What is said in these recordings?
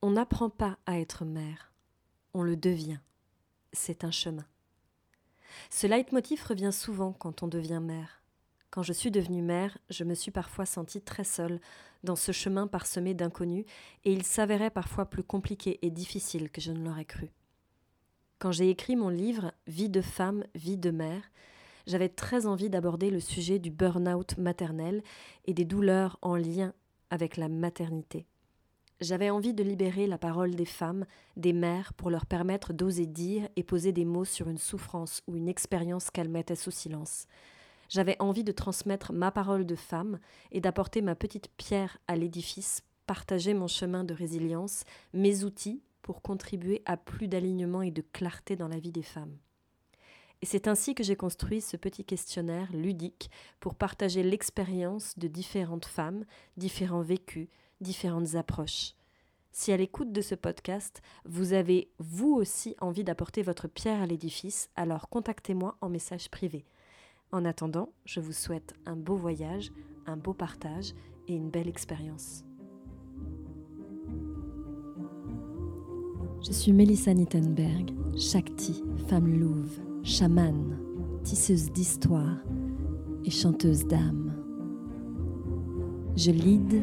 On n'apprend pas à être mère, on le devient. C'est un chemin. Ce leitmotiv revient souvent quand on devient mère. Quand je suis devenue mère, je me suis parfois sentie très seule dans ce chemin parsemé d'inconnus, et il s'avérait parfois plus compliqué et difficile que je ne l'aurais cru. Quand j'ai écrit mon livre Vie de femme, vie de mère, j'avais très envie d'aborder le sujet du burn-out maternel et des douleurs en lien avec la maternité. J'avais envie de libérer la parole des femmes, des mères, pour leur permettre d'oser dire et poser des mots sur une souffrance ou une expérience qu'elles mettaient sous silence. J'avais envie de transmettre ma parole de femme et d'apporter ma petite pierre à l'édifice, partager mon chemin de résilience, mes outils pour contribuer à plus d'alignement et de clarté dans la vie des femmes. Et c'est ainsi que j'ai construit ce petit questionnaire ludique pour partager l'expérience de différentes femmes, différents vécus, différentes approches. Si à l'écoute de ce podcast, vous avez vous aussi envie d'apporter votre pierre à l'édifice, alors contactez-moi en message privé. En attendant, je vous souhaite un beau voyage, un beau partage et une belle expérience. Je suis Melissa Nittenberg, Shakti, femme louve, chamane, tisseuse d'histoire et chanteuse d'âme. Je lead,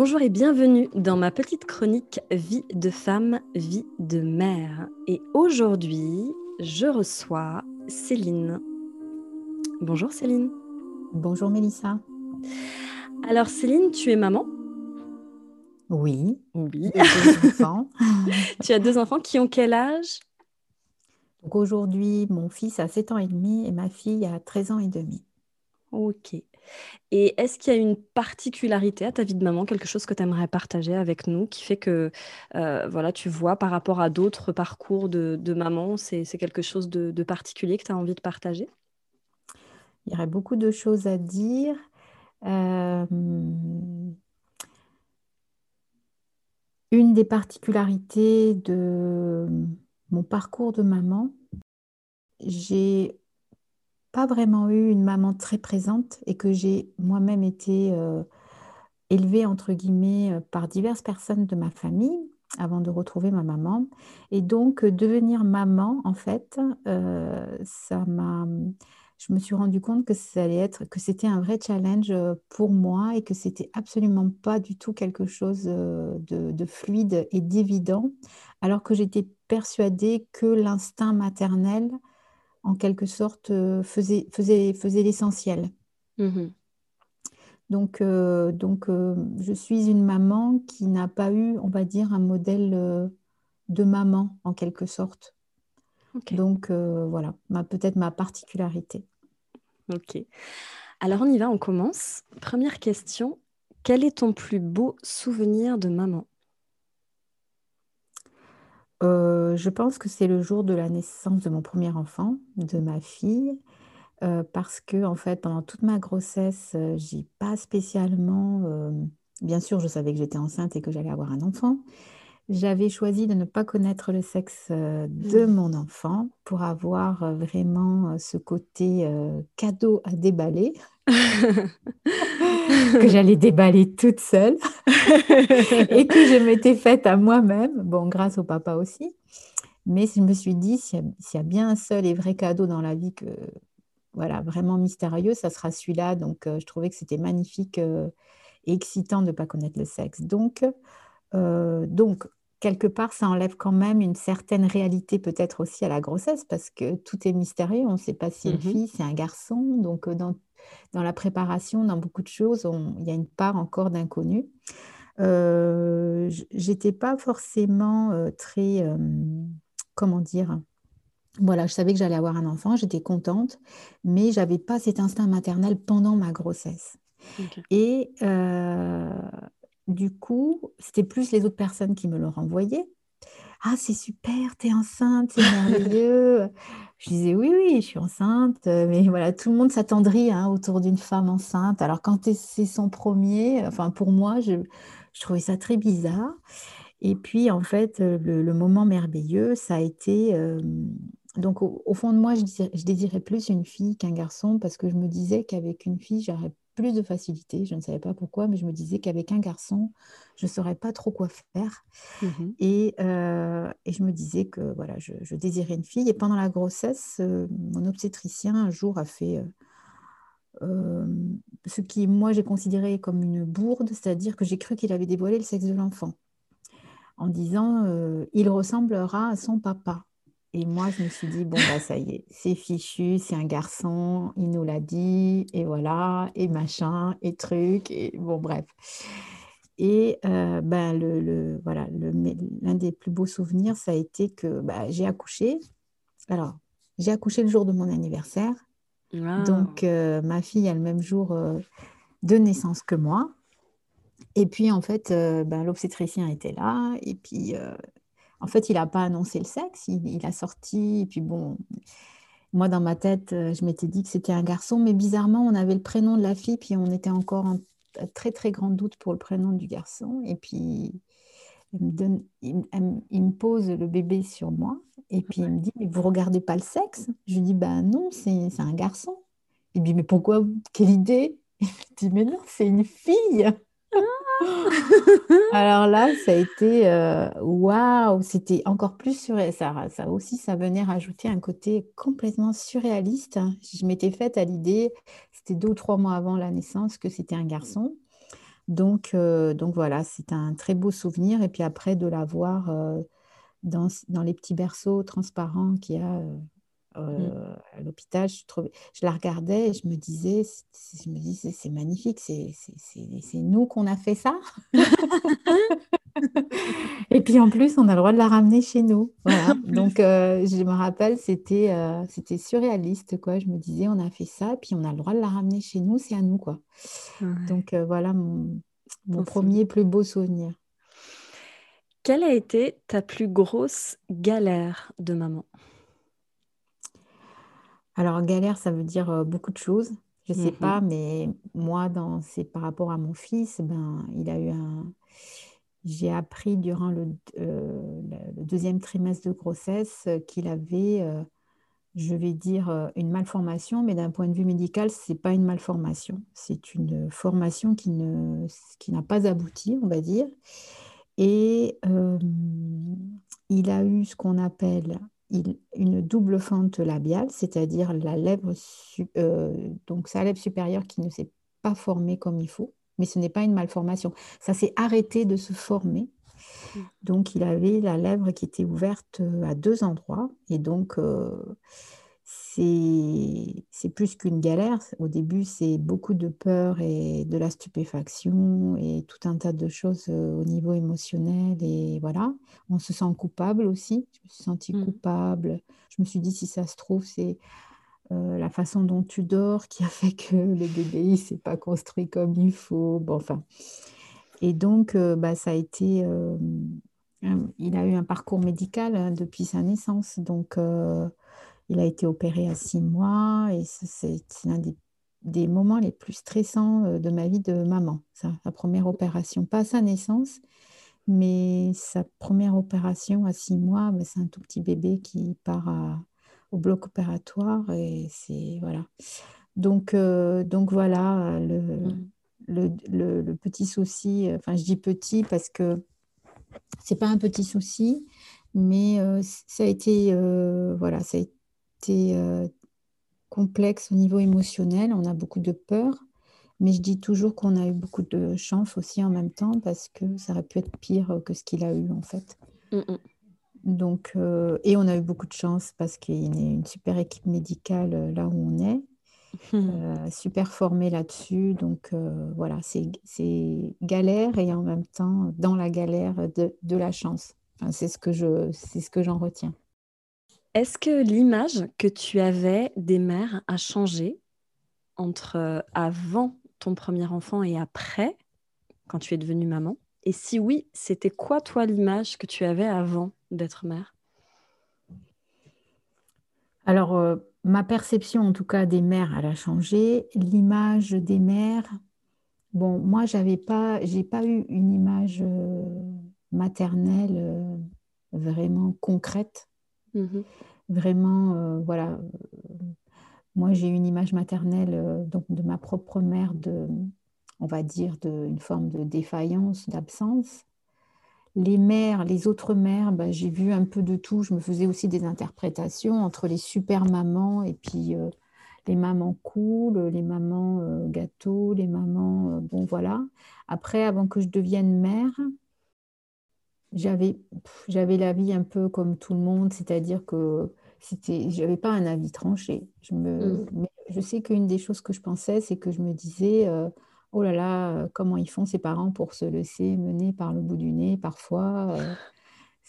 Bonjour et bienvenue dans ma petite chronique Vie de femme, vie de mère. Et aujourd'hui, je reçois Céline. Bonjour Céline. Bonjour Mélissa. Alors Céline, tu es maman? Oui. Oui. Deux enfants. tu as deux enfants qui ont quel âge? Donc aujourd'hui, mon fils a 7 ans et demi et ma fille a 13 ans et demi. Ok. Et est-ce qu'il y a une particularité à ta vie de maman, quelque chose que tu aimerais partager avec nous, qui fait que euh, voilà, tu vois par rapport à d'autres parcours de, maman, c'est quelque chose de, particulier que tu as envie de partager? Il y aurait beaucoup de choses à dire. Euh, une des particularités de mon parcours de maman, j'ai pas vraiment eu une maman très présente et que j'ai moi-même été euh, élevée, entre guillemets, euh, par diverses personnes de ma famille avant de retrouver ma maman. Et donc, euh, devenir maman, en fait, ça m'a... Je me suis rendu compte que ça allait être, que c'était un vrai challenge pour moi et que c'était absolument pas du tout quelque chose de, de fluide et d'évident, alors que j'étais persuadée que l'instinct maternel en quelque sorte, euh, faisait, faisait, faisait l'essentiel. Mmh donc, euh, donc euh, je suis une maman qui n'a pas eu, on va dire, un modèle de maman, en quelque sorte. Donc, voilà, peut-être ma particularité. Ok. Alors, on y va, on commence. Première question. Quel est ton plus beau souvenir de maman? Euh, je pense que c'est le jour de la naissance de mon premier enfant, de ma fille, euh, parce que en fait, pendant toute ma grossesse, euh, j'ai pas spécialement, bien sûr, je savais que j'étais enceinte et que j'allais avoir un enfant. J'avais choisi de ne pas connaître le sexe de mmh. mon enfant pour avoir vraiment ce côté cadeau à déballer. que j'allais déballer toute seule et que je m'étais faite à moi-même, bon, grâce au papa aussi. Mais je me suis dit, s'il y, a bien un seul et vrai cadeau dans la vie que, voilà, vraiment mystérieux, ça sera celui-là. Donc, euh, je trouvais que c'était magnifique euh, et excitant de ne pas connaître le sexe. Donc, euh, donc, quelque part, ça enlève quand même une certaine réalité peut-être aussi à la grossesse parce que tout est mystérieux. On ne sait pas si une mmh fille, c'est un garçon. Donc, dans dans la préparation, dans beaucoup de choses, il y a une part encore d'inconnu. Euh, J'étais pas forcément euh, très, euh, comment dire, voilà, je savais que j'allais avoir un enfant, j'étais contente, mais j'avais pas cet instinct maternel pendant ma grossesse. Et euh, du coup, c'était plus les autres personnes qui me le renvoyaient. Ah, c'est super, t'es enceinte, c'est merveilleux. Je disais oui, oui, je suis enceinte. Mais voilà, tout le monde s'attendrit hein, autour d'une femme enceinte. Alors quand c'est son premier, enfin pour moi, je, je trouvais ça très bizarre. Et puis en fait, le, le moment merveilleux, ça a été euh, donc, au, fond de moi, je je désirais plus une fille qu'un garçon parce que je me disais qu'avec une fille, j'aurais plus de facilité. Je ne savais pas pourquoi, mais je me disais qu'avec un garçon, je ne saurais pas trop quoi faire. Mmh Et, euh, et je me disais que voilà, je, je désirais une fille. Et pendant la grossesse, euh, mon obstétricien, un jour, a fait euh, ce qui, moi, j'ai considéré comme une bourde, c'est-à-dire que j'ai cru qu'il avait dévoilé le sexe de l'enfant en disant il ressemblera à son papa. Et moi, je me suis dit, bon, bah, ça y est, c'est fichu, c'est un garçon, il nous l'a dit, et voilà, et machin, et truc, et bon, bref. Et euh, ben, le, le- voilà, l'un des plus beaux souvenirs, ça a été que bah, j'ai accouché. Alors, j'ai accouché le jour de mon anniversaire. Donc, euh, ma fille a le même jour euh, de naissance que moi. Et puis, en fait, ben, l'obstétricien était là. Et puis, en fait, il n'a pas annoncé le sexe. Il, a sorti. Et puis, bon, moi, dans ma tête, euh, je m'étais dit que c'était un garçon. Mais bizarrement, on avait le prénom de la fille. Puis, on était encore en très, très grand doute pour le prénom du garçon. Et puis, il me pose le bébé sur moi. Et puis, il me dit, mais vous regardez pas le sexe? Je lui dis, ben non, c'est un garçon. Il me dit, mais pourquoi? Quelle idée? Je dis, mais non, c'est une fille. Alors là, ça a été euh, waouh, c'était encore plus surréaliste. Ça, aussi, ça venait rajouter un côté complètement surréaliste. Je m'étais faite à l'idée, c'était deux ou trois mois avant la naissance, que c'était un garçon. Donc, euh, donc voilà, c'est un très beau souvenir. Et puis après, de la voir euh, dans, dans les petits berceaux transparents qu'il y a. euh, à l'hôpital, je trouvais, je la regardais et je me disais, c'est- je me disais, c'est magnifique, c'est nous qu'on a fait ça. Et puis en plus, on a le droit de la ramener chez nous. Voilà. Donc, euh, je me rappelle, c'était euh, c'était surréaliste, quoi. Je me disais, on a fait ça, puis on a le droit de la ramener chez nous, c'est à nous, quoi. Ouais, Donc, voilà mon, premier plus beau souvenir. Quelle a été ta plus grosse galère de maman? Alors, galère, ça veut dire euh, beaucoup de choses. Je sais Mmh pas, mais moi, dans, c'est par rapport à mon fils, ben, il a eu un. J'ai appris durant le, euh, le- le deuxième trimestre de grossesse euh, qu'il avait, euh, je vais dire, euh, une malformation, mais d'un point de vue médical, c'est pas une malformation. C'est une formation qui ne, qui n'a pas abouti, on va dire. Et euh, il a eu ce qu'on appelle il- une double fente labiale, c'est-à-dire la lèvre, euh, donc sa lèvre supérieure qui ne s'est pas formée comme il faut, mais ce n'est pas une malformation. Ça s'est arrêté de se former. Mmh. Donc il avait la lèvre qui était ouverte euh, à deux endroits. Et donc euh, c'est plus qu'une galère. Au début, c'est beaucoup de peur et de la stupéfaction et tout un tas de choses euh, au niveau émotionnel. Et voilà, on se sent coupable aussi. Je me suis sentie Mmh. coupable. Je me suis dit, si ça se trouve, c'est euh, la façon dont tu dors qui a fait que le bébé il s'est pas construit comme il faut. Bon, enfin. Et donc, euh, bah, ça a été. euh, il a eu un parcours médical hein, depuis sa naissance. Donc, il a été opéré à six mois et c'est l'un des, des moments les plus stressants euh, de ma vie de maman. Ça, sa première opération, pas sa naissance, mais sa première opération à six mois, bah, c'est un tout petit bébé qui part à- au bloc opératoire et c'est voilà. Donc, euh, donc voilà, le, Mmh. le, le- le petit souci, enfin je dis petit parce que c'est pas un petit souci, mais euh, ça a été, euh, voilà, ça a été euh, complexe au niveau émotionnel. On a beaucoup de peur, mais je dis toujours qu'on a eu beaucoup de chance aussi en même temps parce que ça aurait pu être pire que ce qu'il a eu en fait. Donc, euh, et on a eu beaucoup de chance parce qu'il y a une super équipe médicale euh, là où on est, Mmh. euh, super formée là-dessus. Donc, voilà, c'est galère et en même temps, dans la galère, de, de la chance. Enfin, c'est ce que je, c'est ce que j'en retiens. Est-ce que l'image que tu avais des mères a changé entre euh, avant ton premier enfant et après, quand tu es devenue maman? Et si oui, c'était quoi, toi, l'image que tu avais avant d'être mère? Alors, euh, ma perception, en tout cas, des mères, elle a changé. L'image des mères, bon, moi, j'avais pas, pas eu une image euh, maternelle vraiment concrète. Mmh vraiment, voilà moi, j'ai une image maternelle euh, donc de ma propre mère, de, on va dire, d'une forme de défaillance, d'absence. Les mères, les autres mères, ben, j'ai vu un peu de tout. Je me faisais aussi des interprétations entre les super mamans et puis euh, les mamans cool, les mamans euh, gâteaux, les mamans. bon, voilà. Après, avant que je devienne mère, j'avais la vie un peu comme tout le monde, c'est-à-dire que c'était, j'avais pas un avis tranché. Je, me, mm. je sais qu'une des choses que je pensais, c'est que je me disais, euh, oh là là, euh, comment ils font ces parents pour se laisser mener par le bout du nez parfois. Euh,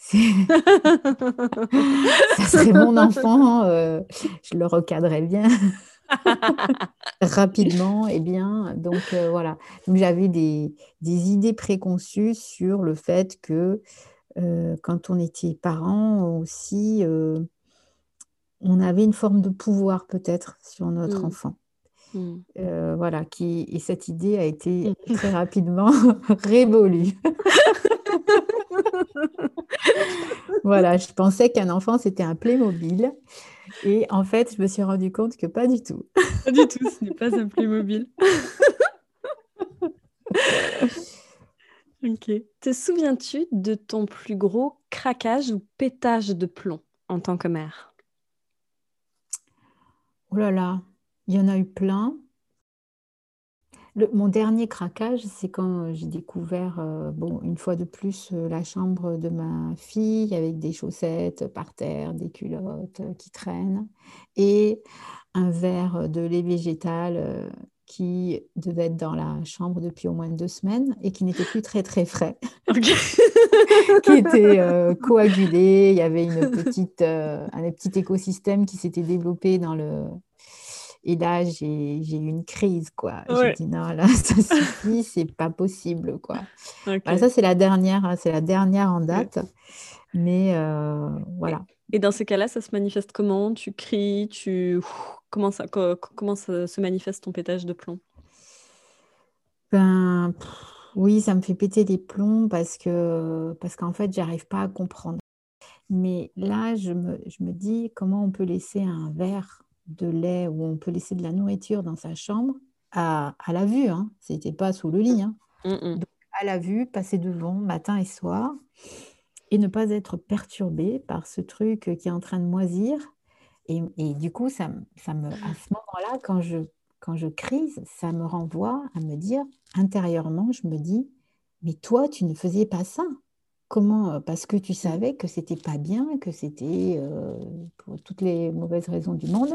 ça serait mon enfant, je le recadrais bien rapidement et bien. Donc voilà, donc j'avais des, des, idées préconçues sur le fait que quand on était parents aussi, on avait une forme de pouvoir peut-être sur notre mmh. enfant. Mmh. Euh, voilà, qui, et cette idée a été mmh. très rapidement révolue. voilà, je pensais qu'un enfant c'était un Playmobil. Et en fait, je me suis rendu compte que pas du tout. Pas du tout, ce n'est pas un Playmobil. ok. Te souviens-tu de ton plus gros craquage ou pétage de plomb en tant que mère? Oh là là, il y en a eu plein. Mon dernier craquage, c'est quand euh, j'ai découvert, euh, bon, une fois de plus, euh, la chambre de ma fille avec des chaussettes par terre, des culottes qui traînent et un verre de lait végétal qui devait être dans la chambre depuis au moins deux semaines et qui n'était plus très très frais, qui était coagulé. Il y avait une petite, un petit écosystème qui s'était développé dans le. Et là, j'ai eu une crise, quoi. J'ai dit non, là, ça suffit, c'est pas possible, quoi. ça, c'est la dernière, hein, c'est la dernière en date. Mais voilà. Et dans ce cas-là, ça se manifeste comment? Tu cries, tu comment ça comment ça se manifeste ton pétage de plomb? Ben oui, ça me fait péter les plombs parce que parce qu'en fait, j'arrive pas à comprendre. Mais là, je me, je me dis comment on peut laisser un verre de lait ou on peut laisser de la nourriture dans sa chambre à, à la vue, hein. C'était pas sous le lit, hein. Mmh, mmh. à la vue, passer devant matin et soir et ne pas être perturbé par ce truc qui est en train de moisir. Et, et du coup, ça, ça me, à ce moment-là, quand je, quand je crise, ça me renvoie à me dire, intérieurement, je me dis, mais toi, tu ne faisais pas ça. Comment euh, Parce que tu savais que c'était pas bien, que c'était euh, pour toutes les mauvaises raisons du monde,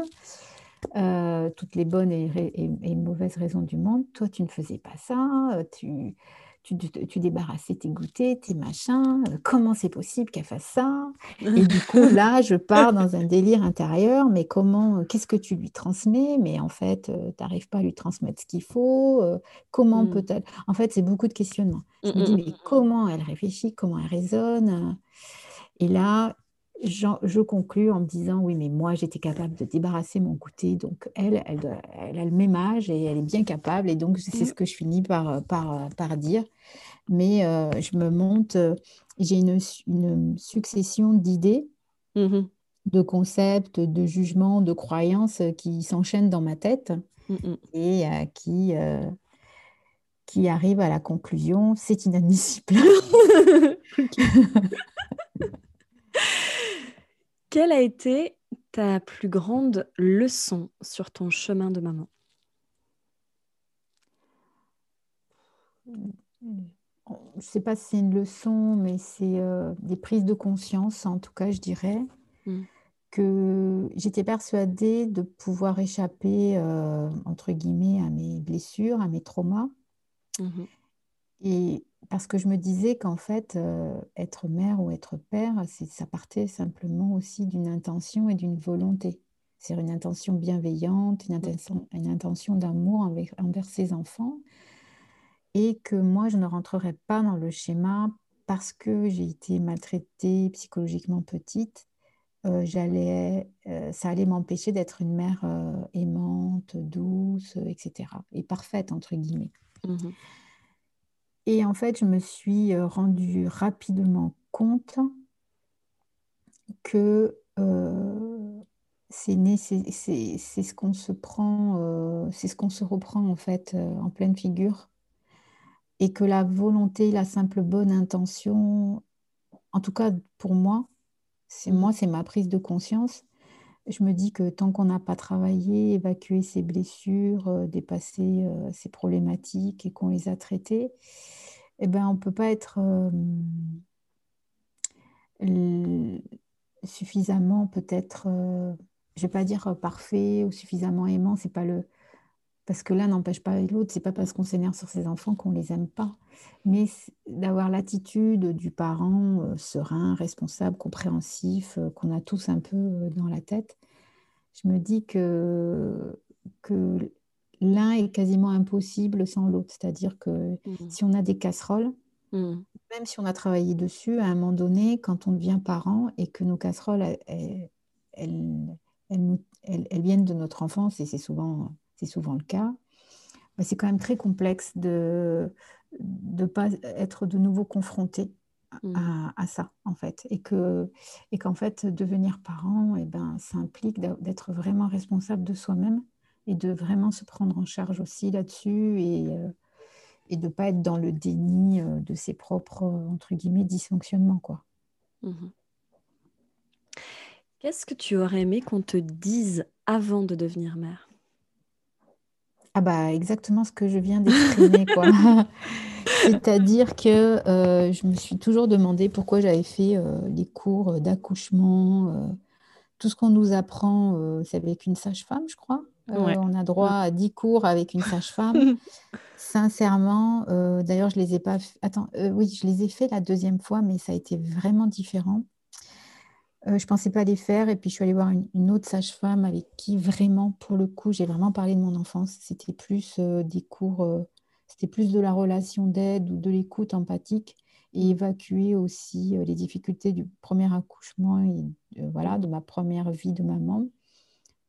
euh, toutes les bonnes et, et, et, mauvaises raisons du monde. Toi, tu ne faisais pas ça. Tu, tu, débarrassais tes goûters, tes machins, euh, comment c'est possible qu'elle fasse ça? Et du coup, là, je pars dans un délire intérieur, mais comment, euh, qu'est-ce que tu lui transmets? Mais en fait, euh, tu n'arrives pas à lui transmettre ce qu'il faut. comment mmh. peut-elle? En fait, c'est beaucoup de questionnements. Je me mmh, dis, mmh, mais comment elle réfléchit, comment elle raisonne? Et là, je conclus en me disant oui, mais moi j'étais capable de débarrasser mon goûter, donc elle, elle, elle, a le même âge et elle est bien capable, et donc c'est mmh. ce que je finis par, par, par dire. Mais euh, je me monte, euh, j'ai une, une, succession d'idées, mmh de concepts, de jugements, de croyances qui s'enchaînent dans ma tête mmh et euh, qui, qui arrivent à la conclusion c'est inadmissible. Quelle a été ta plus grande leçon sur ton chemin de maman? Je ne sais pas si c'est une leçon, mais c'est euh, des prises de conscience, en tout cas, je dirais, mmh. que j'étais persuadée de pouvoir échapper, euh, entre guillemets, à mes blessures, à mes traumas. Mmh Et parce que je me disais qu'en fait, euh, être mère ou être père, ça partait simplement aussi d'une intention et d'une volonté. C'est une intention bienveillante, une intention, une intention d'amour envers, ses enfants. Et que moi, je ne rentrerai pas dans le schéma parce que j'ai été maltraitée psychologiquement petite. euh, j'allais, euh, ça allait m'empêcher d'être une mère aimante, douce, etc. Et parfaite, entre guillemets. Mhm. Et en fait, je me suis euh, rendue rapidement compte que euh, c'est ce qu'on se prend, euh, c'est ce qu'on se reprend en fait euh, en pleine figure, et que la volonté, la simple bonne intention, en tout cas pour moi, c'est Mhm. moi, c'est ma prise de conscience. Je me dis que tant qu'on n'a pas travaillé, évacué ses blessures, euh, dépassé euh, ses problématiques et qu'on les a traitées, eh ben, on ne peut pas être euh, suffisamment peut-être, je vais pas dire parfait ou suffisamment aimant, c'est pas le parce que l'un n'empêche pas l'autre, c'est pas parce qu'on s'énerve sur ses enfants qu'on les aime pas, mais d'avoir l'attitude du parent euh, serein, responsable, compréhensif, euh, qu'on a tous un peu euh, dans la tête. Je me dis que que l'un est quasiment impossible sans l'autre, c'est-à-dire que Mhm. si on a des casseroles Mhm. même si on a travaillé dessus, à un moment donné, quand on devient parent et que nos casseroles, elles viennent de notre enfance, et c'est souvent, c'est souvent le cas, bah, c'est quand même très complexe de ne pas être de nouveau confronté Mhm. à, à ça, en fait. Et que, et qu'en fait, devenir parent, eh ben, ça implique d'être vraiment responsable de soi-même et de vraiment se prendre en charge aussi là-dessus et, euh, et de ne pas être dans le déni euh, de ses propres, euh, entre guillemets, dysfonctionnements, quoi. Mhm. Qu'est-ce que tu aurais aimé qu'on te dise avant de devenir mère? Ah bah exactement ce que je viens d'exprimer, quoi. C'est-à-dire que euh, je me suis toujours demandé pourquoi j'avais fait euh, les cours d'accouchement. euh, tout ce qu'on nous apprend, c'est avec une sage-femme, je crois. Ouais. on a droit à 10 cours avec une sage-femme. Sincèrement, d'ailleurs, je les ai pas... Attends, oui, je les ai fait la deuxième fois, mais ça a été vraiment différent. Euh, je pensais pas les faire et puis je suis allée voir une, une autre sage-femme avec qui vraiment, pour le coup, j'ai vraiment parlé de mon enfance. C'était plus euh, des cours, euh, c'était plus de la relation d'aide ou de l'écoute empathique et évacuer aussi les difficultés du premier accouchement et voilà, de ma première vie de maman,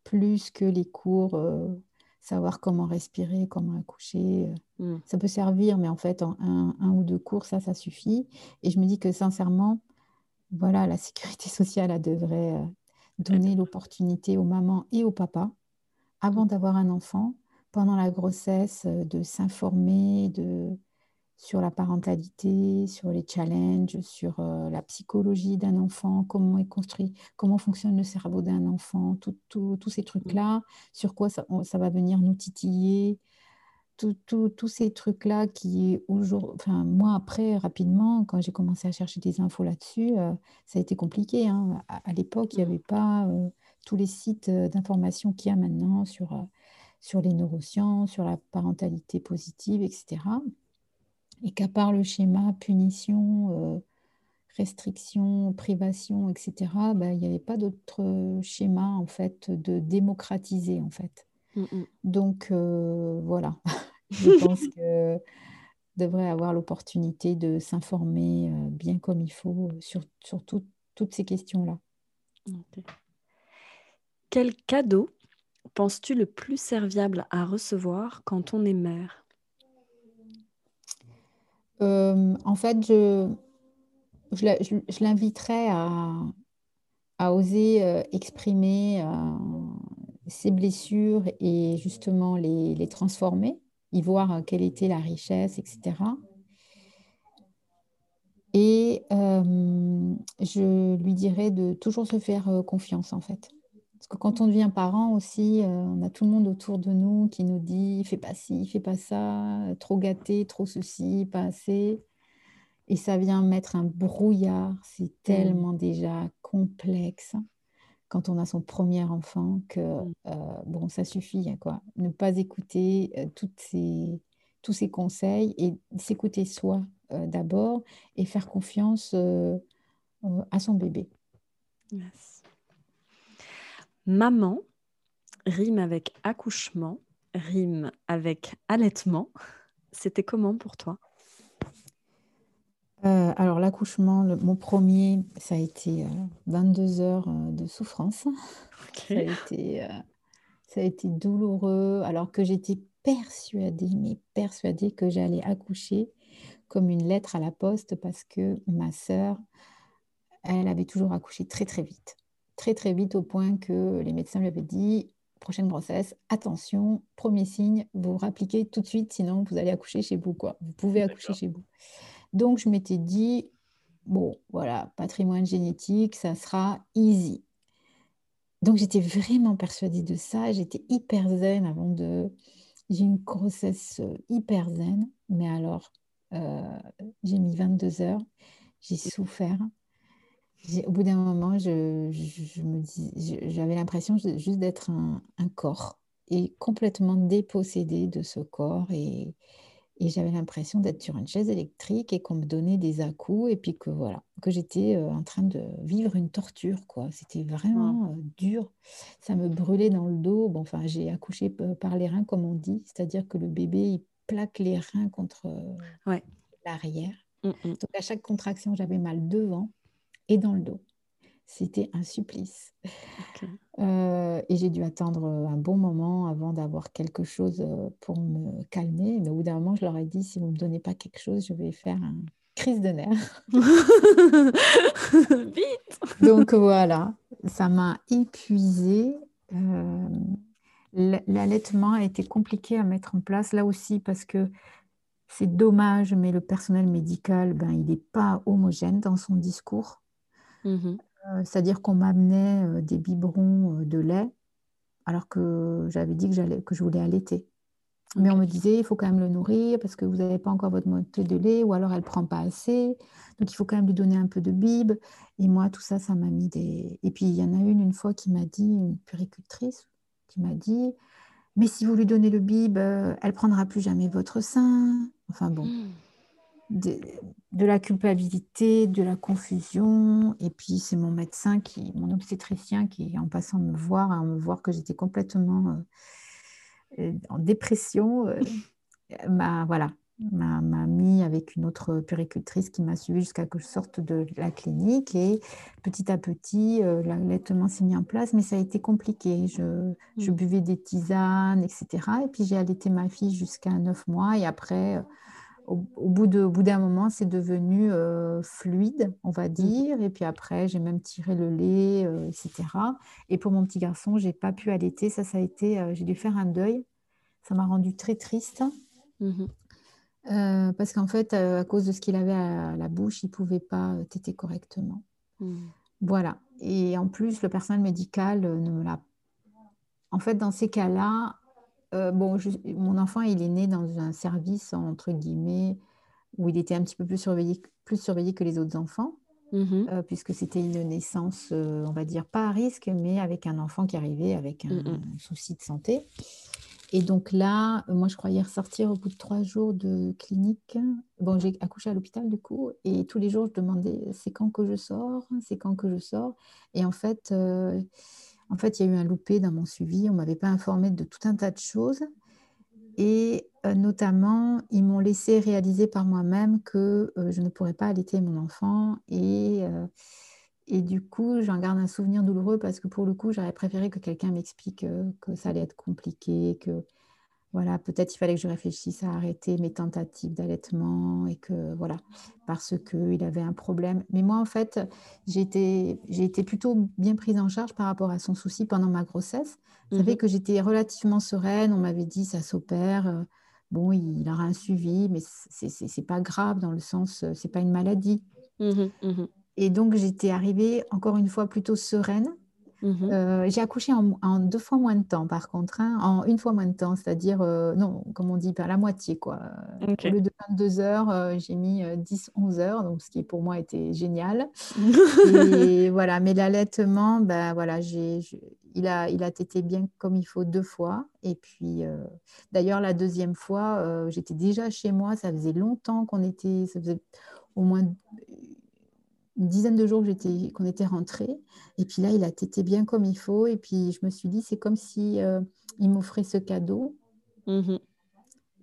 plus que les cours, savoir comment respirer, comment accoucher. Mhm. Ça peut servir, mais en fait, en un, un ou deux cours, ça, ça suffit. Et je me dis que sincèrement, voilà, la sécurité sociale, elle devrait euh, donner l'opportunité aux mamans et aux papas, avant d'avoir un enfant, pendant la grossesse, euh, de s'informer de, sur la parentalité, sur les challenges, sur euh, la psychologie d'un enfant, comment est construit, comment fonctionne le cerveau d'un enfant, tous ces trucs-là, sur quoi ça, on- ça va venir nous titiller, tous ces trucs-là qui, aujourd'hui, enfin, moi, après, rapidement, quand j'ai commencé à chercher des infos là-dessus, euh, ça a été compliqué. hein. À, à l'époque, il n'y Mhm. avait pas euh, tous les sites euh, d'information qu'il y a maintenant sur, euh, sur les neurosciences, sur la parentalité positive, etc. Et qu'à part le schéma punition, restriction, privation, etc., ben, il n'y avait pas d'autre schéma, en fait, de démocratiser, en fait. Mhm. Donc, euh, voilà. Je pense que devrait avoir l'opportunité de s'informer euh, bien comme il faut euh, sur, sur tout- toutes ces questions-là. Quel cadeau penses-tu le plus serviable à recevoir quand on est mère? Euh, en fait, je, je, la- je- je l'inviterais à, à oser euh, exprimer euh, ses blessures et justement les, les transformer, y voir euh, quelle était la richesse, etc. Et euh, je lui dirais de toujours se faire euh, confiance, en fait. Parce que quand on devient parent aussi, euh, on a tout le monde autour de nous qui nous dit fais pas ci, fais pas ça, trop gâté, trop ceci, pas assez. Et ça vient mettre un brouillard. C'est Mhm. tellement déjà complexe quand on a son premier enfant que Mhm. euh, bon, ça suffit, hein, quoi. Ne pas écouter euh, toutes ces, tous ces conseils et s'écouter soi d'abord et faire confiance à son bébé. Maman rime avec accouchement, rime avec allaitement. C'était comment pour toi? Euh, alors l'accouchement, mon premier, ça a été 22 euh, heures euh, de souffrance. Ça, a été, ça a été douloureux alors que j'étais persuadée, mais persuadée que j'allais accoucher comme une lettre à la poste parce que ma sœur, elle avait toujours accouché très très vite. Très très vite au point que les médecins lui avaient dit, prochaine grossesse, attention, premier signe, vous rappliquez tout de suite, sinon vous allez accoucher chez vous. Quoi. Vous pouvez accoucher chez vous. Donc, je m'étais dit, bon, voilà, patrimoine génétique, ça sera easy. Donc, j'étais vraiment persuadée de ça. J'étais hyper zen avant de... J'ai une grossesse euh, hyper zen, mais alors, euh, j'ai mis 22 heures, j'ai souffert. Au bout d'un moment, je, me dis, j'avais l'impression juste d'être un, un, corps et complètement dépossédée de ce corps et, et j'avais l'impression d'être sur une chaise électrique et qu'on me donnait des à-coups et puis que voilà, que j'étais euh, en train de vivre une torture, quoi. C'était vraiment euh, dur. Ça me brûlait dans le dos. Bon, enfin, j'ai accouché par les reins, comme on dit, c'est-à-dire que le bébé, il plaque les reins contre euh, l'arrière. Mmh, mmh. Donc, à chaque contraction, j'avais mal devant et dans le dos. C'était un supplice. Euh, et j'ai dû attendre euh, un bon moment avant d'avoir quelque chose euh, pour me calmer. Mais au bout d'un moment, je leur ai dit, si vous ne me donnez pas quelque chose, je vais faire une crise de nerfs. Vite Donc voilà, ça m'a épuisée. L'allaitement a été compliqué à mettre en place là aussi parce que c'est dommage, mais le personnel médical, ben, il n'est pas homogène dans son discours. Mmh c'est-à-dire qu'on m'amenait euh, des biberons euh, de lait alors que j'avais dit que, que je voulais allaiter. Mais on me disait, il faut quand même le nourrir parce que vous n'avez pas encore votre montée de lait ou alors elle ne prend pas assez. Donc, il faut quand même lui donner un peu de bib. Et moi, tout ça, ça m'a mis des... Et puis, il y en a une une fois qui m'a dit, une puricultrice, qui m'a dit, mais si vous lui donnez le bib, elle prendra plus jamais votre sein. Enfin bon. Mmh de, la culpabilité, de la confusion. Et puis, c'est mon médecin, qui, mon obstétricien, qui, en passant me voir, à me voir que j'étais complètement euh, euh, en dépression, euh, m'a voilà, m'a mis avec une autre puricultrice qui m'a suivi jusqu'à que je sorte de la clinique. Et petit à petit, l'allaitement s'est mis en place, mais ça a été compliqué. Je, je mmh. buvais des tisanes, etc. Et puis, j'ai allaité ma fille jusqu'à 9 mois. Et après au, bout d'un moment, c'est devenu euh, fluide, on va mmh. dire. Et puis après, j'ai même tiré le lait, euh, etc. Et pour mon petit garçon, j'ai pas pu allaiter. Ça, ça a été, euh, j'ai dû faire un deuil. Ça m'a rendu très triste. Mmh parce qu'en fait, à cause de ce qu'il avait à la bouche, il pouvait pas téter correctement. Mmh. Voilà. Et en plus, le personnel médical ne me l'a. En fait, dans ces cas-là, euh, bon, mon enfant, il est né dans un service, entre guillemets, où il était un petit peu plus surveillé, plus surveillé que les autres enfants, mmh euh, puisque c'était une naissance, euh, on va dire, pas à risque, mais avec un enfant qui arrivait avec un, mmh souci de santé. Et donc là, moi, je croyais ressortir au bout de trois jours de clinique. Bon, j'ai accouché à l'hôpital, du coup, et tous les jours, je demandais, c'est quand que je sors C'est quand que je sors Et en fait en fait, il y a eu un loupé dans mon suivi. On ne m'avait pas informé de tout un tas de choses. Et euh, notamment, ils m'ont laissé réaliser par moi-même que euh, je ne pourrais pas allaiter mon enfant. Et, euh, et du coup, j'en garde un souvenir douloureux parce que pour le coup, j'aurais préféré que quelqu'un m'explique que ça allait être compliqué, que voilà, peut-être il fallait que je réfléchisse à arrêter mes tentatives d'allaitement et que voilà, parce qu'il avait un problème. Mais moi, en fait, j'ai été, plutôt bien prise en charge par rapport à son souci pendant ma grossesse. Vous savez mmh que j'étais relativement sereine. On m'avait dit ça s'opère. Euh, bon, il aura un suivi, mais c'est, c'est, pas grave dans le sens, euh, c'est pas une maladie. Mmh mmh et donc, j'étais arrivée encore une fois plutôt sereine Mmh euh, j'ai accouché en, deux fois moins de temps, par contre, hein, en une fois moins de temps, c'est-à-dire, euh, non, comme on dit, par la moitié, quoi. Au lieu de 22 heures, euh, j'ai mis 10-11 heures, donc ce qui pour moi était génial. et voilà, mais l'allaitement, ben voilà, j'ai, il a, il a tété bien comme il faut deux fois. Et puis, euh, d'ailleurs, la deuxième fois, euh, j'étais déjà chez moi. Ça faisait longtemps qu'on était, ça faisait au moins une dizaine de jours qu'on était rentrés. Et puis là, il a tété bien comme il faut. Et puis, je me suis dit, c'est comme si il m'offrait ce cadeau. Mmh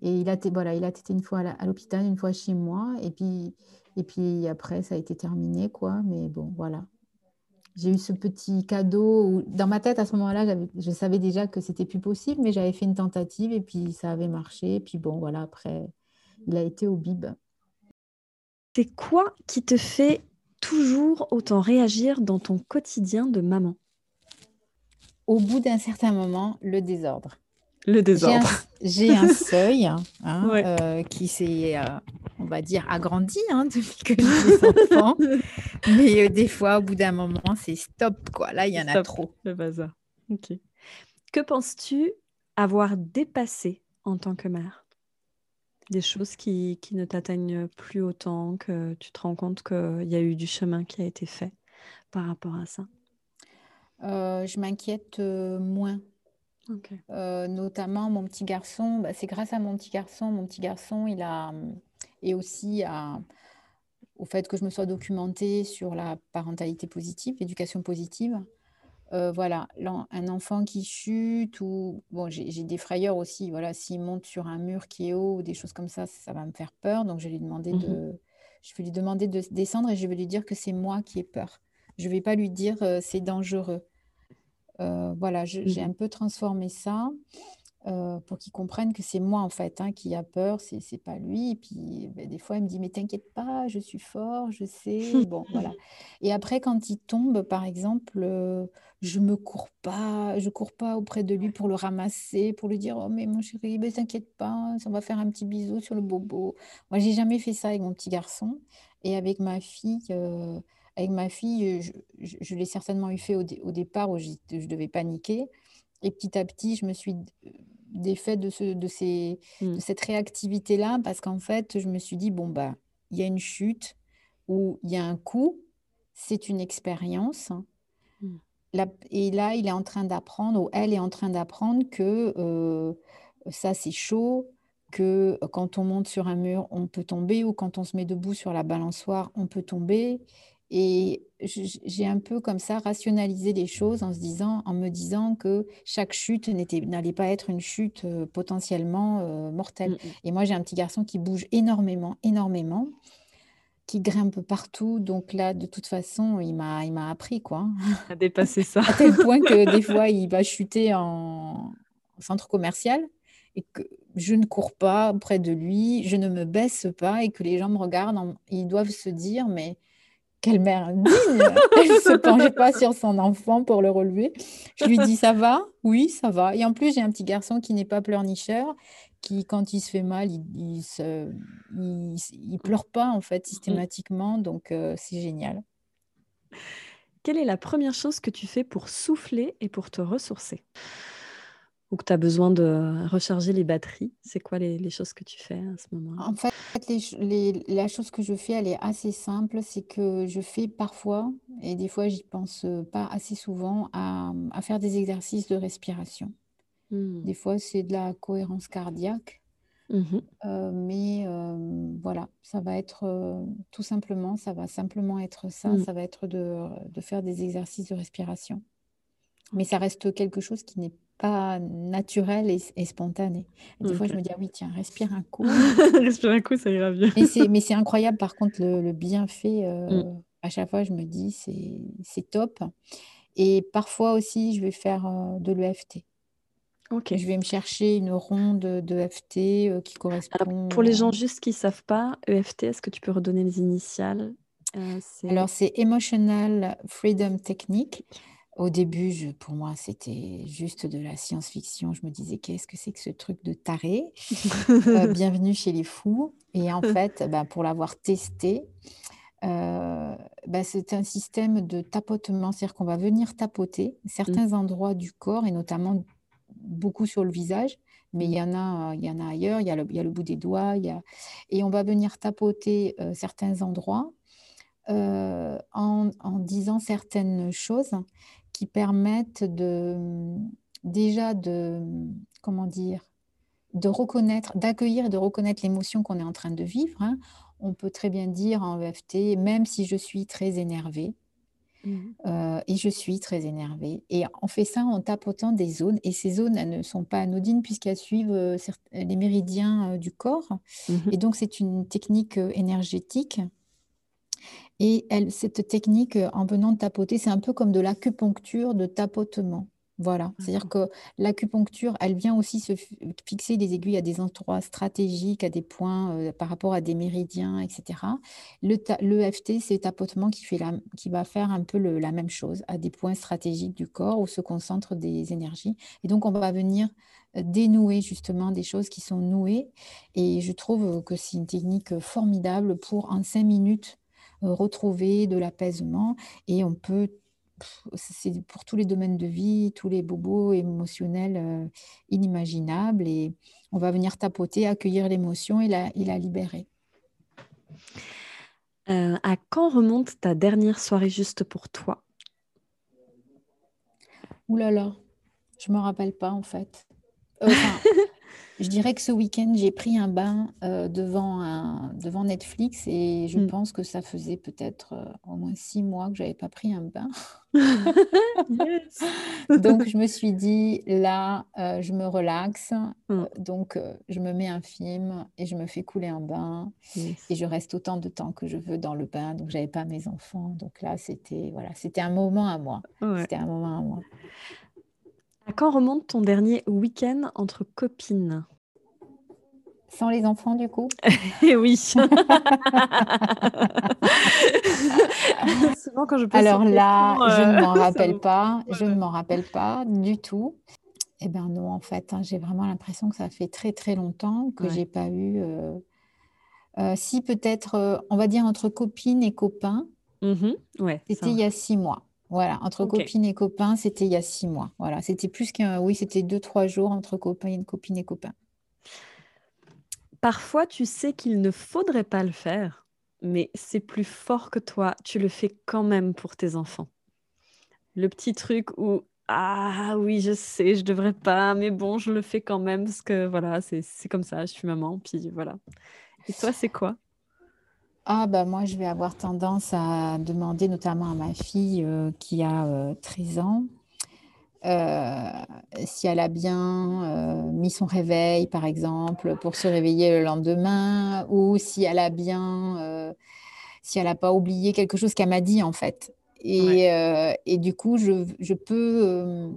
et il a, voilà, il a été une fois à l'hôpital, une fois chez moi. Et puis, et puis après, ça a été terminé, quoi. Mais bon, voilà. J'ai eu ce petit cadeau. Où, dans ma tête, à ce moment-là, je savais déjà que c'était plus possible, mais j'avais fait une tentative et puis ça avait marché. Et puis bon, voilà, après, il a été au bib. C'est quoi qui te fait toujours autant réagir dans ton quotidien de maman Au bout d'un certain moment, le désordre. Le désordre. J'ai un, seuil hein, euh, qui s'est, euh, on va dire, agrandi hein, depuis que j'ai des enfants. Mais euh, des fois, au bout d'un moment, c'est stop. Quoi. Là, il y en a trop. Le bazar. Ok. Que penses-tu avoir dépassé en tant que mère? Des choses qui, qui ne t'atteignent plus autant, que tu te rends compte qu'il y a eu du chemin qui a été fait par rapport à ça? Je m'inquiète moins euh, notamment mon petit garçon, bah, c'est grâce à mon petit garçon. Mon petit garçon, il a, et aussi au fait que je me sois documentée sur la parentalité positive, l'éducation positive. Euh, voilà, un enfant qui chute ou bon, j'ai des frayeurs aussi. Voilà, s'il monte sur un mur qui est haut ou des choses comme ça, ça va me faire peur. Donc je vais lui demander de, mmh je vais lui demander de descendre et je vais lui dire que c'est moi qui ai peur. Je vais pas lui dire euh, c'est dangereux. Euh, voilà, j'ai mmh un peu transformé ça euh, pour qu'il comprenne que c'est moi en fait hein, qui a peur, c'est n'est pas lui. Et puis ben, des fois, il me dit mais t'inquiète pas, je suis fort, je sais. Bon, voilà. Et après, quand il tombe, par exemple, euh, je me cours pas, je cours pas auprès de lui pour le ramasser, pour lui dire oh mais mon chéri, ben, t'inquiète pas, on va faire un petit bisou sur le bobo. Moi, j'ai jamais fait ça avec mon petit garçon et avec ma fille. Avec ma fille, je, l'ai certainement eu fait au, départ où je devais paniquer. Et petit à petit, je me suis défait de, ce, de, ces, de mmh. cette réactivité-là parce qu'en fait, je me suis dit, bon, bah, il y a une chute ou il y a un coup, c'est une expérience. Mmh. et là, il est en train d'apprendre, ou elle est en train d'apprendre que ça, c'est chaud, que quand on monte sur un mur, on peut tomber, ou quand on se met debout sur la balançoire, on peut tomber, et j'ai un peu comme ça rationalisé les choses en, se disant, en me disant que chaque chute n'allait pas être une chute euh, potentiellement euh, mortelle. Mmh, mmh. Et moi, j'ai un petit garçon qui bouge énormément, énormément, qui grimpe partout. Donc là, de toute façon, il m'a appris, quoi. À dépasser ça. à tel point que des fois, il va chuter en centre commercial et que je ne cours pas près de lui, je ne me baisse pas et que les gens me regardent, ils doivent se dire, mais quelle mère digne Elle ne se penchait pas sur son enfant pour le relever. Je lui dis, ça va? Oui, ça va. Et en plus, j'ai un petit garçon qui n'est pas pleurnicheur, qui, quand il se fait mal, il ne pleure pas, en fait, systématiquement. Donc, euh, c'est génial. Quelle est la première chose que tu fais pour souffler et pour te ressourcer? Ou que tu as besoin de recharger les batteries C'est quoi les, choses que tu fais à ce moment-là? En fait, la chose que je fais, elle est assez simple. C'est que je fais parfois, et des fois, j'y pense pas assez souvent, à, faire des exercices de respiration. Mmh. Des fois, c'est de la cohérence cardiaque. Mmh euh, mais euh, voilà, ça va être euh, tout simplement, ça va simplement être ça, mmh. ça va être de, de faire des exercices de respiration. Mais ça reste quelque chose qui n'est pas naturel et, spontané. des fois, je me dis, ah oui, tiens, respire un coup. respire un coup, ça ira bien. mais c'est incroyable, par contre, le, bienfait. Euh, mm. À chaque fois, je me dis, c'est top. Et parfois aussi, je vais faire euh, de l'EFT. Ok. Je vais me chercher une ronde d'EFT euh, qui correspond. pour les gens juste qui ne savent pas, EFT, est-ce que tu peux redonner les initiales? Alors, c'est Emotional Freedom Technique. Au début, je, pour moi, c'était juste de la science-fiction. Je me disais, qu'est-ce que c'est que ce truc de taré? Euh, Bienvenue chez les fous. Et en fait, bah, pour l'avoir testé, euh, bah, c'est un système de tapotement. C'est-à-dire qu'on va venir tapoter certains mmh. endroits du corps, et notamment beaucoup sur le visage. Mais il y en a, il y en a ailleurs. Il y a le, il y a le bout des doigts. Il y a... Et on va venir tapoter euh, certains endroits en, en, disant certaines choses qui permettent de déjà de comment dire de reconnaître, d'accueillir et de reconnaître l'émotion qu'on est en train de vivre. Hein. On peut très bien dire en EFT, même si je suis très énervée, mmh. euh, et je suis très énervée. Et on fait ça en tapotant des zones. Et ces zones, elles ne sont pas anodines puisqu'elles suivent euh, les méridiens euh, du corps. Mmh et donc, c'est une technique énergétique. Et elle, cette technique, en venant de tapoter, c'est un peu comme de l'acupuncture de tapotement. Voilà, c'est-à-dire que l'acupuncture, elle vient aussi se fixer des aiguilles à des endroits stratégiques, à des points euh, par rapport à des méridiens, etc. Le, l'EFT, c'est tapotement qui, fait la, qui va faire un peu la même chose à des points stratégiques du corps où se concentrent des énergies. Et donc, on va venir euh, dénouer justement des choses qui sont nouées. Et je trouve que c'est une technique formidable pour en cinq minutes euh, retrouver de l'apaisement et on peut c'est pour tous les domaines de vie, tous les bobos émotionnels euh, inimaginables. Et on va venir tapoter, accueillir l'émotion et la, la libérer. Euh, à quand remonte ta dernière soirée juste pour toi? Ouh là là, je me rappelle pas en fait. Euh, Je dirais que ce week-end, j'ai pris un bain euh, devant, un, devant Netflix et je mm. pense que ça faisait peut-être euh, au moins six mois que je n'avais pas pris un bain. donc, je me suis dit, là, euh, je me relaxe. Mm. Donc, je me mets un film et je me fais couler un bain. Et je reste autant de temps que je veux dans le bain. Donc, je n'avais pas mes enfants. Donc là, c'était voilà, c'était un moment à moi. C'était un moment à moi. À quand remonte ton dernier week-end entre copines? Sans les enfants, du coup Eh oui quand je Alors là, je ne m'en euh, rappelle pas. Je ne m'en rappelle pas du tout. Eh bien non, en fait, hein, j'ai vraiment l'impression que ça fait très très longtemps que je j'ai pas eu. Euh, euh, si peut-être, on va dire entre copines et copains, mmh ouais, c'était il y a six mois. Voilà, entre copines et copains, c'était il y a six mois. Voilà, c'était plus qu'un. Oui, c'était deux, trois jours entre copines et copains. Parfois, tu sais qu'il ne faudrait pas le faire, mais c'est plus fort que toi. Tu le fais quand même pour tes enfants. Le petit truc où ah oui, je sais, je devrais pas, mais bon, je le fais quand même parce que voilà, c'est comme ça, je suis maman, puis voilà. Et toi, c'est quoi? Ah bah moi, je vais avoir tendance à demander notamment à ma fille euh, qui a 13 euh, ans euh, si elle a bien mis son réveil, par exemple, pour se réveiller le lendemain, ou si elle a bien, si elle n'a pas oublié quelque chose qu'elle m'a dit en fait. Et, et du coup, je, je peux,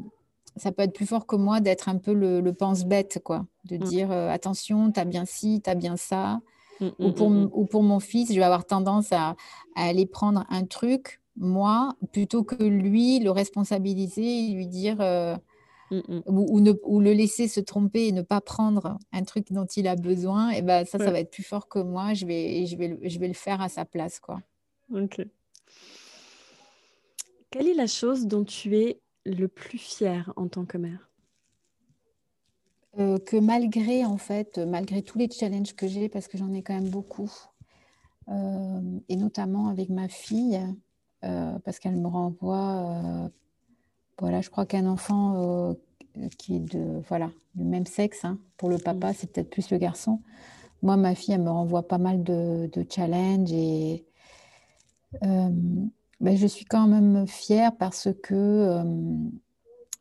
ça peut être plus fort que moi d'être un peu le, le pense-bête, quoi, de mmh. dire attention, tu as bien ci, tu as bien ça. Mmh, ou, mmh, pour, mmh, ou, pour, mon fils, je vais avoir tendance à, aller prendre un truc, moi, plutôt que lui, le responsabiliser et lui dire, euh, ou, ne, ou, le laisser se tromper et ne pas prendre un truc dont il a besoin, et ben ça, ça va être plus fort que moi. Je vais, je vais, je vais le faire à sa place. Quoi. Ok. Quelle est la chose dont tu es le plus fier en tant que mère? Euh, que malgré, en fait, malgré tous les challenges que j'ai, parce que j'en ai quand même beaucoup, euh, et notamment avec ma fille, euh, parce qu'elle me renvoie, voilà, je crois qu'un enfant qui est de, voilà, du même sexe, hein, pour le papa, c'est peut-être plus le garçon. Moi, ma fille, elle me renvoie pas mal de, de challenges et ben, je suis quand même fière parce que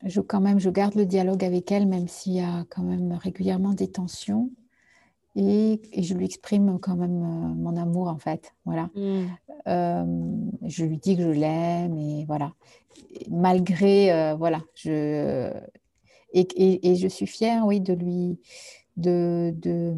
je, quand même, je garde le dialogue avec elle, même s'il y a quand même régulièrement des tensions. Et, je lui exprime quand même euh, mon amour, en fait. Voilà. Mm. Euh, je lui dis que je l'aime, et voilà. malgré, euh, voilà, je... Et, et, je suis fière, oui, de lui... De, de,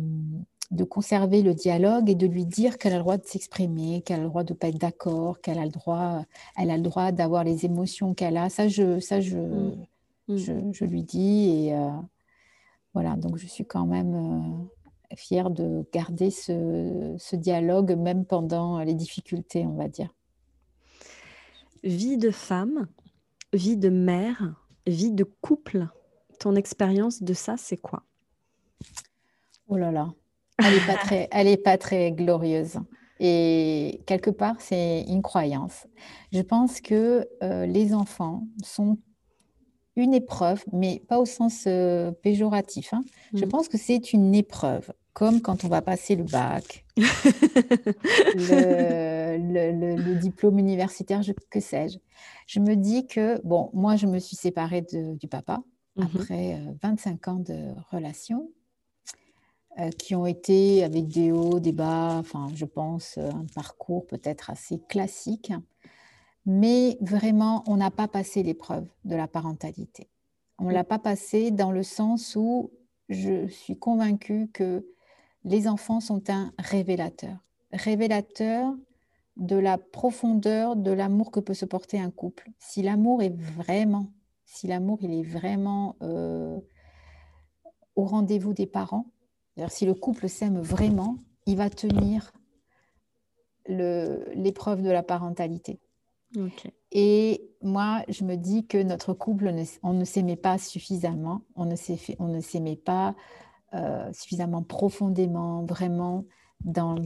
de, conserver le dialogue et de lui dire qu'elle a le droit de s'exprimer, qu'elle a le droit de ne pas être d'accord, qu'elle a le droit, elle a le droit d'avoir les émotions qu'elle a. Ça, je, ça, je, mm. Mm. Je, lui dis. Et euh, voilà, donc je suis quand même euh, fière de garder ce, dialogue, même pendant les difficultés, on va dire. Vie de femme, vie de mère, vie de couple, ton expérience de ça, c'est quoi? Oh là là, elle n'est pas, très, elle est pas très glorieuse. Et quelque part, c'est une croyance. Je pense que euh, les enfants sont une épreuve, mais pas au sens euh, péjoratif. Hein. Je mm. pense que c'est une épreuve, comme quand on va passer le bac, le, diplôme universitaire, que sais-je. Je me dis que, bon, moi, je me suis séparée du papa mm-hmm. après 25 euh, ans de relation. Euh, qui ont été avec des hauts, des bas, enfin, je pense, euh, un parcours peut-être assez classique. Mais vraiment, on n'a pas passé l'épreuve de la parentalité. On ne l'a pas passé dans le sens où je suis convaincue que les enfants sont un révélateur. Révélateur de la profondeur de l'amour que peut se porter un couple. Si l'amour est vraiment, si l'amour il est vraiment euh, au rendez-vous des parents, si le couple s'aime vraiment, il va tenir l'épreuve de la parentalité. Et moi, je me dis que notre couple, on ne s'aimait pas suffisamment, on ne s'aimait pas euh, suffisamment profondément, vraiment, dans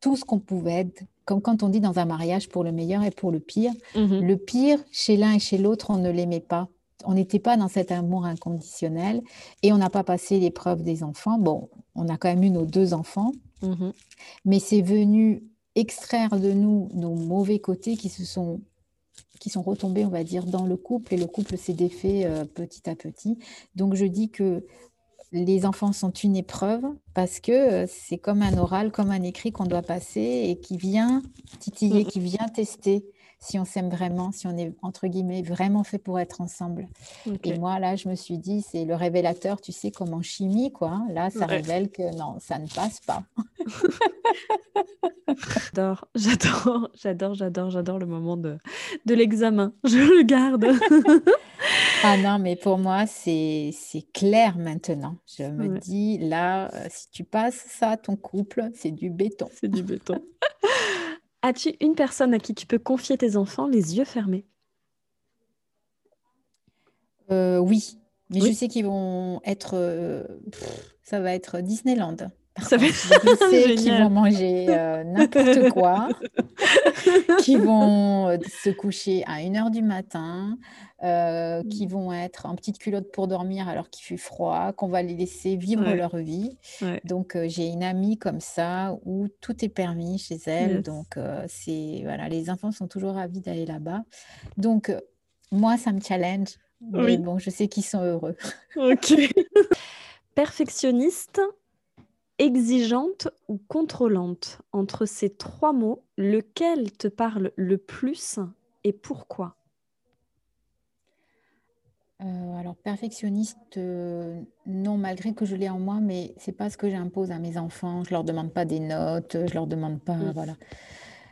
tout ce qu'on pouvait être. Comme quand on dit dans un mariage pour le meilleur et pour le pire. Mhm. Le pire, chez l'un et chez l'autre, on ne l'aimait pas on n'était pas dans cet amour inconditionnel et on n'a pas passé l'épreuve des enfants. Bon, on a quand même eu nos deux enfants, mhm. mais c'est venu extraire de nous nos mauvais côtés qui se sont qui sont retombés, on va dire, dans le couple et le couple s'est défait euh, petit à petit. Donc je dis que les enfants sont une épreuve parce que euh, c'est comme un oral, comme un écrit qu'on doit passer et qui vient titiller, mhm. qui vient tester si on s'aime vraiment, si on est, entre guillemets, vraiment fait pour être ensemble. Et moi, là, je me suis dit, c'est le révélateur, tu sais, comme en chimie, quoi. Là, ça révèle que non, ça ne passe pas. j'adore, j'adore, j'adore, j'adore, j'adore le moment de, de l'examen. Je le garde. ah non, mais pour moi, c'est clair maintenant. Je me dis, là, euh, si tu passes ça, ton couple, c'est du béton. C'est du béton. As-tu une personne à qui tu peux confier tes enfants les yeux fermés? Euh, Oui, mais je sais qu'ils vont être. Euh, ça va être Disneyland. Ça être sais qu'ils vont manger euh, n'importe quoi, qui vont se coucher à 1h du matin, euh, qui mmh. vont être en petite culotte pour dormir alors qu'il fait froid, qu'on va les laisser vivre leur vie. Donc, euh, j'ai une amie comme ça où tout est permis chez elle. Donc, euh, c'est voilà, les enfants sont toujours ravis d'aller là-bas. Donc, moi, ça me challenge. Mais bon, je sais qu'ils sont heureux. Ok. Perfectionniste, exigeante ou contrôlante? Entre ces trois mots, lequel te parle le plus et pourquoi? Euh, alors, perfectionniste, euh, non, malgré que je l'ai en moi, mais c'est pas ce que j'impose à mes enfants. Je leur demande pas des notes, je leur demande pas, mm. voilà.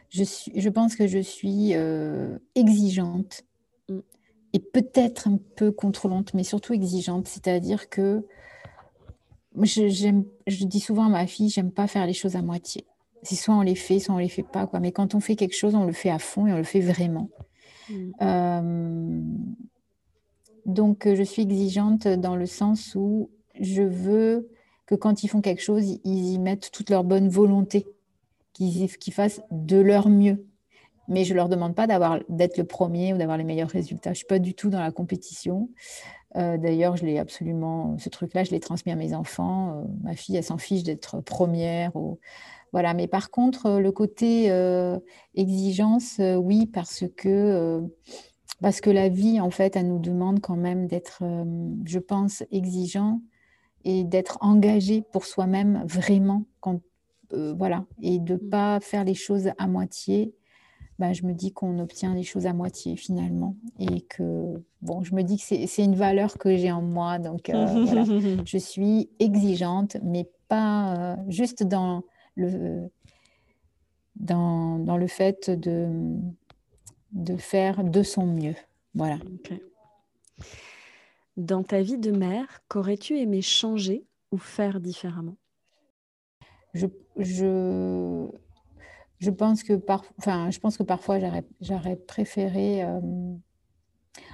Je, suis, je pense que je suis euh, exigeante mm. et peut-être un peu contrôlante, mais surtout exigeante. C'est-à-dire que je, je dis souvent à ma fille, j'aime pas faire les choses à moitié. C'est soit on les fait, soit on les fait pas, quoi. Mais quand on fait quelque chose, on le fait à fond et on le fait vraiment. Mm. Donc, euh, je suis exigeante dans le sens où je veux que quand ils font quelque chose, ils y mettent toute leur bonne volonté, qu'ils fassent de leur mieux. Mais je ne leur demande pas d'être le premier ou d'avoir les meilleurs résultats. Je ne suis pas du tout dans la compétition. Euh, d'ailleurs, je l'ai absolument, ce truc-là, je l'ai transmis à mes enfants. Euh, ma fille, elle s'en fiche d'être première. Voilà. Mais par contre, le côté exigence, oui, parce que parce que la vie, en fait, elle nous demande quand même d'être, euh, je pense, exigeant et d'être engagé pour soi-même vraiment, quand, euh, voilà, et de ne mm. pas faire les choses à moitié. Ben, je me dis qu'on obtient les choses à moitié finalement et que bon, je me dis que c'est une valeur que j'ai en moi, donc euh, voilà. je suis exigeante, mais pas juste dans le dans, dans le fait de de faire de son mieux. Voilà. Dans ta vie de mère, qu'aurais-tu aimé changer ou faire différemment? Je, je, je, pense que par, enfin, je pense que parfois j'aurais préféré. Euh,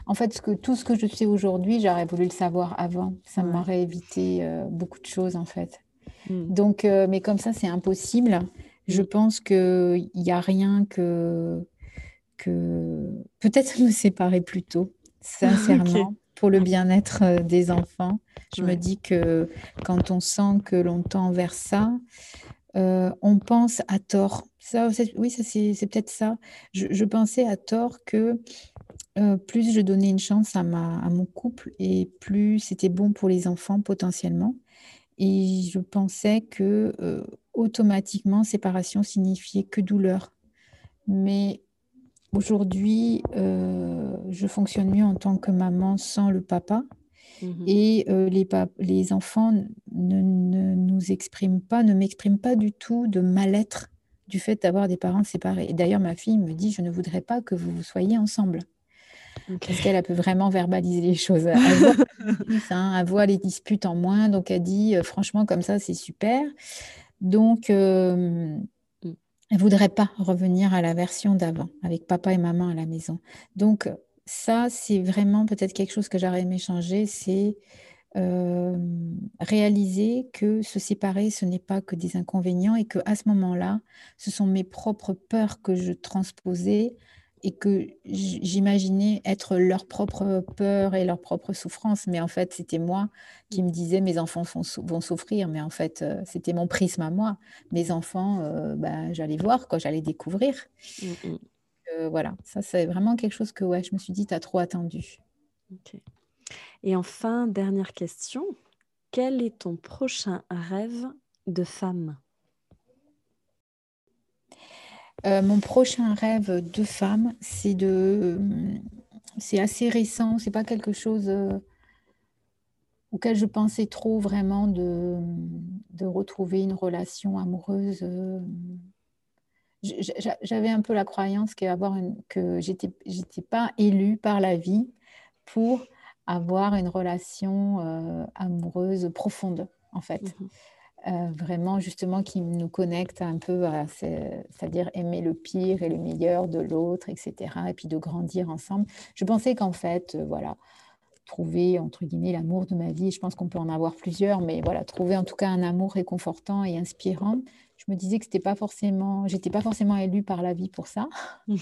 en fait, ce que, tout ce que je sais aujourd'hui, j'aurais voulu le savoir avant. Ça m'aurait évité euh, beaucoup de choses, en fait. Hmm. Donc, euh, mais comme ça, c'est impossible. Je pense qu'il n'y a rien que, que... peut-être me séparer plus tôt, sincèrement, pour le bien-être des enfants. Je me dis que quand on sent que l'on tend vers ça, euh, on pense à tort. Ça, oui, ça, c'est peut-être ça. Je, pensais à tort que euh, plus je donnais une chance à, mon couple et plus c'était bon pour les enfants potentiellement. Et je pensais que euh, automatiquement, séparation signifiait que douleur. Mais aujourd'hui, je fonctionne mieux en tant que maman sans le papa. Mmh et les, les enfants ne, nous expriment pas, ne m'expriment pas du tout de mal-être du fait d'avoir des parents séparés. D'ailleurs, ma fille me dit, je ne voudrais pas que vous soyez ensemble. Parce qu'elle peut vraiment verbaliser les choses. Elle voit, hein, elle voit les disputes en moins, donc elle dit, franchement, comme ça, c'est super. Donc, mmh. elle ne voudrait pas revenir à la version d'avant, avec papa et maman à la maison. Donc, ça, c'est vraiment peut-être quelque chose que j'aurais aimé changer, c'est réaliser que se séparer, ce n'est pas que des inconvénients et que à ce moment-là, ce sont mes propres peurs que je transposais et que j'imaginais être leurs propres peurs et leurs propres souffrances. Mais en fait, c'était moi qui me disais mes enfants vont souffrir. Mais en fait, c'était mon prisme à moi. Mes enfants, bah, j'allais voir, j'allais découvrir. Mmh, voilà, ça c'est vraiment quelque chose que ouais, je me suis dit, tu as trop attendu. Et enfin, dernière question, quel est ton prochain rêve de femme? Euh, Mon prochain rêve de femme, c'est de, c'est assez récent, c'est pas quelque chose euh, auquel je pensais trop vraiment de, de retrouver une relation amoureuse. J'avais un peu la croyance que j'étais n'étais pas élue par la vie pour avoir une relation euh, amoureuse profonde, en fait. Mmh euh, vraiment, justement, qui nous connecte un peu à, c'est-à-dire aimer le pire et le meilleur de l'autre, etc. Et puis de grandir ensemble. Je pensais qu'en fait, euh, voilà, trouver, entre guillemets, l'amour de ma vie, je pense qu'on peut en avoir plusieurs, mais voilà, trouver en tout cas un amour réconfortant et inspirant, je me disais que c'était pas forcément, j'étais pas forcément élue par la vie pour ça.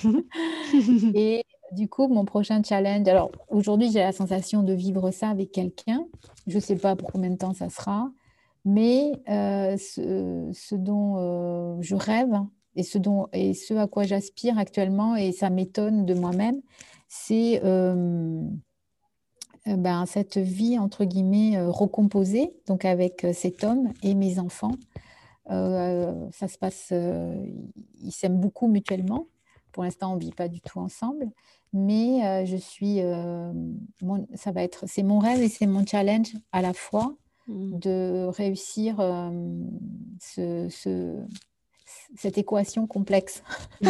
et du coup, mon prochain challenge, alors aujourd'hui, j'ai la sensation de vivre ça avec quelqu'un. Je ne sais pas pour combien de temps ça sera, mais euh, ce, dont euh, je rêve et ce, dont, et ce à quoi j'aspire actuellement, et ça m'étonne de moi-même, c'est euh, ben, cette vie, entre guillemets, recomposée, donc avec cet homme et mes enfants. Euh, ça se passe, euh, ils s'aiment beaucoup mutuellement. Pour l'instant, on ne vit pas du tout ensemble, mais euh, je suis, ça va être, c'est mon rêve et c'est mon challenge à la fois mmh. de réussir ce, cette équation complexe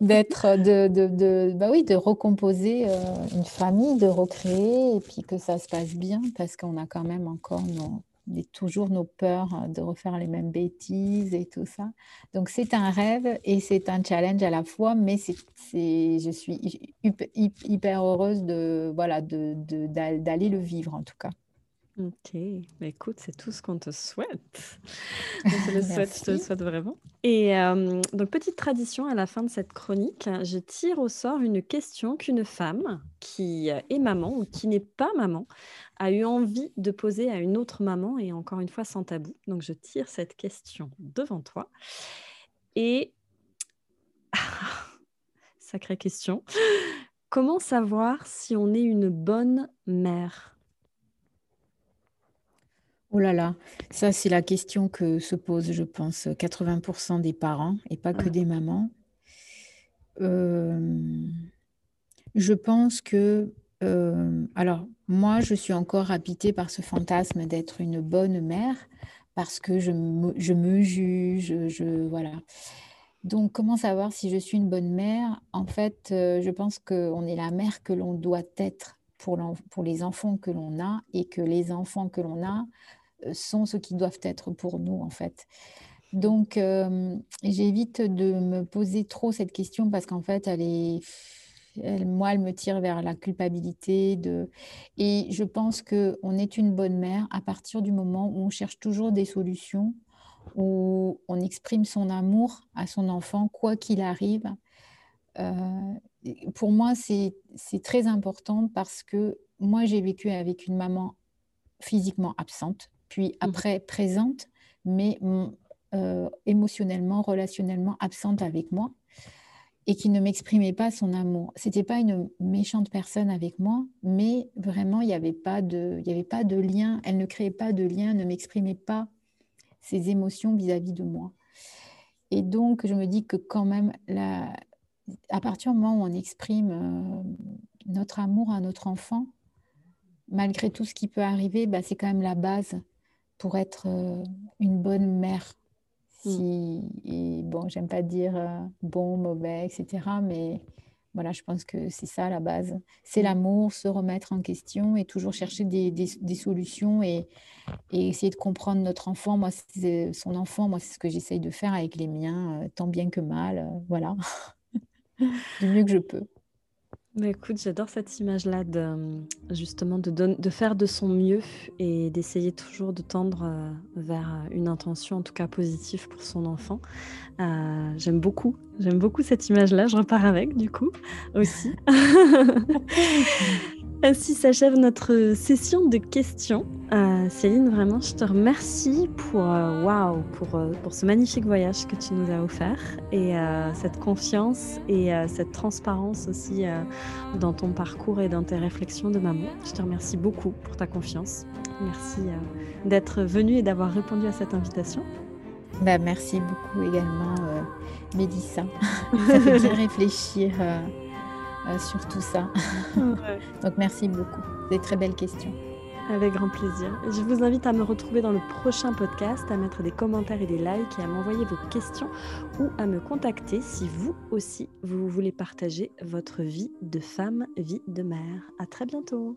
d'être de, de, de, bah oui de recomposer une famille de recréer et puis que ça se passe bien parce qu'on a quand même encore nos, toujours nos peurs hein, de refaire les mêmes bêtises et tout ça. Donc c'est un rêve et c'est un challenge à la fois, mais c'est, je suis hyper heureuse de, voilà, de, d'aller le vivre en tout cas. Ok, bah, écoute, c'est tout ce qu'on te souhaite. On te le souhaite, je te le souhaite vraiment. Et euh, donc, petite tradition à la fin de cette chronique, je tire au sort une question qu'une femme qui est maman ou qui n'est pas maman a eu envie de poser à une autre maman et encore une fois sans tabou. Donc, je tire cette question devant toi. Et, sacrée question, comment savoir si on est une bonne mère? Oh là là, ça c'est la question que se posent, je pense, 80% des parents et pas que des mamans. Euh, je pense que, euh, alors moi, je suis encore habitée par ce fantasme d'être une bonne mère parce que je me, je me juge, je, voilà. Donc, comment savoir si je suis une bonne mère? En fait, euh, je pense qu'on est la mère que l'on doit être pour, pour les enfants que l'on a et que les enfants que l'on a sont ce qui doivent être pour nous, en fait. Donc, euh, j'évite de me poser trop cette question parce qu'en fait, elle est, moi, elle me tire vers la culpabilité. De... Et je pense qu'on est une bonne mère à partir du moment où on cherche toujours des solutions où on exprime son amour à son enfant, quoi qu'il arrive. pour moi, c'est très important parce que moi, j'ai vécu avec une maman physiquement absente, puis mmh après présente, mais euh, émotionnellement, relationnellement absente avec moi et qui ne m'exprimait pas son amour. C'était pas une méchante personne avec moi, mais vraiment il n'y avait pas de, il y avait pas de lien. Elle ne créait pas de lien, ne m'exprimait pas ses émotions vis-à-vis de moi. Et donc je me dis que quand même, la, à partir du moment où on exprime euh, notre amour à notre enfant, malgré tout ce qui peut arriver, bah, c'est quand même la base pour être euh, une bonne mère. Mm. Si, et bon, j'aime pas dire euh, bon, mauvais, etc. Mais voilà, je pense que c'est ça la base. C'est mm. l'amour, se remettre en question et toujours chercher des, des, solutions et, et, essayer de comprendre notre enfant. Moi, c'est son enfant, moi, c'est ce que j'essaye de faire avec les miens, euh, tant bien que mal. voilà, du mieux que je peux. Bah, écoute, j'adore cette image-là de justement de, faire de son mieux et d'essayer toujours de tendre euh, vers euh, une intention, en tout cas positive pour son enfant. Euh, j'aime beaucoup, j'aime beaucoup cette image-là. Je repars avec du coup aussi. Ainsi s'achève notre session de questions. Euh, Céline, vraiment, je te remercie pour, euh, pour, euh, pour ce magnifique voyage que tu nous as offert et cette confiance et cette transparence aussi dans ton parcours et dans tes réflexions de maman. Je te remercie beaucoup pour ta confiance. Merci d'être venue et d'avoir répondu à cette invitation. Bah, merci beaucoup également, Mélissa. Ça fait bien réfléchir euh, sur tout ça. Donc merci beaucoup. Des très belles questions. Avec grand plaisir. Je vous invite à me retrouver dans le prochain podcast, à mettre des commentaires et des likes et à m'envoyer vos questions ou à me contacter si vous aussi vous voulez partager votre vie de femme, vie de mère. À très bientôt.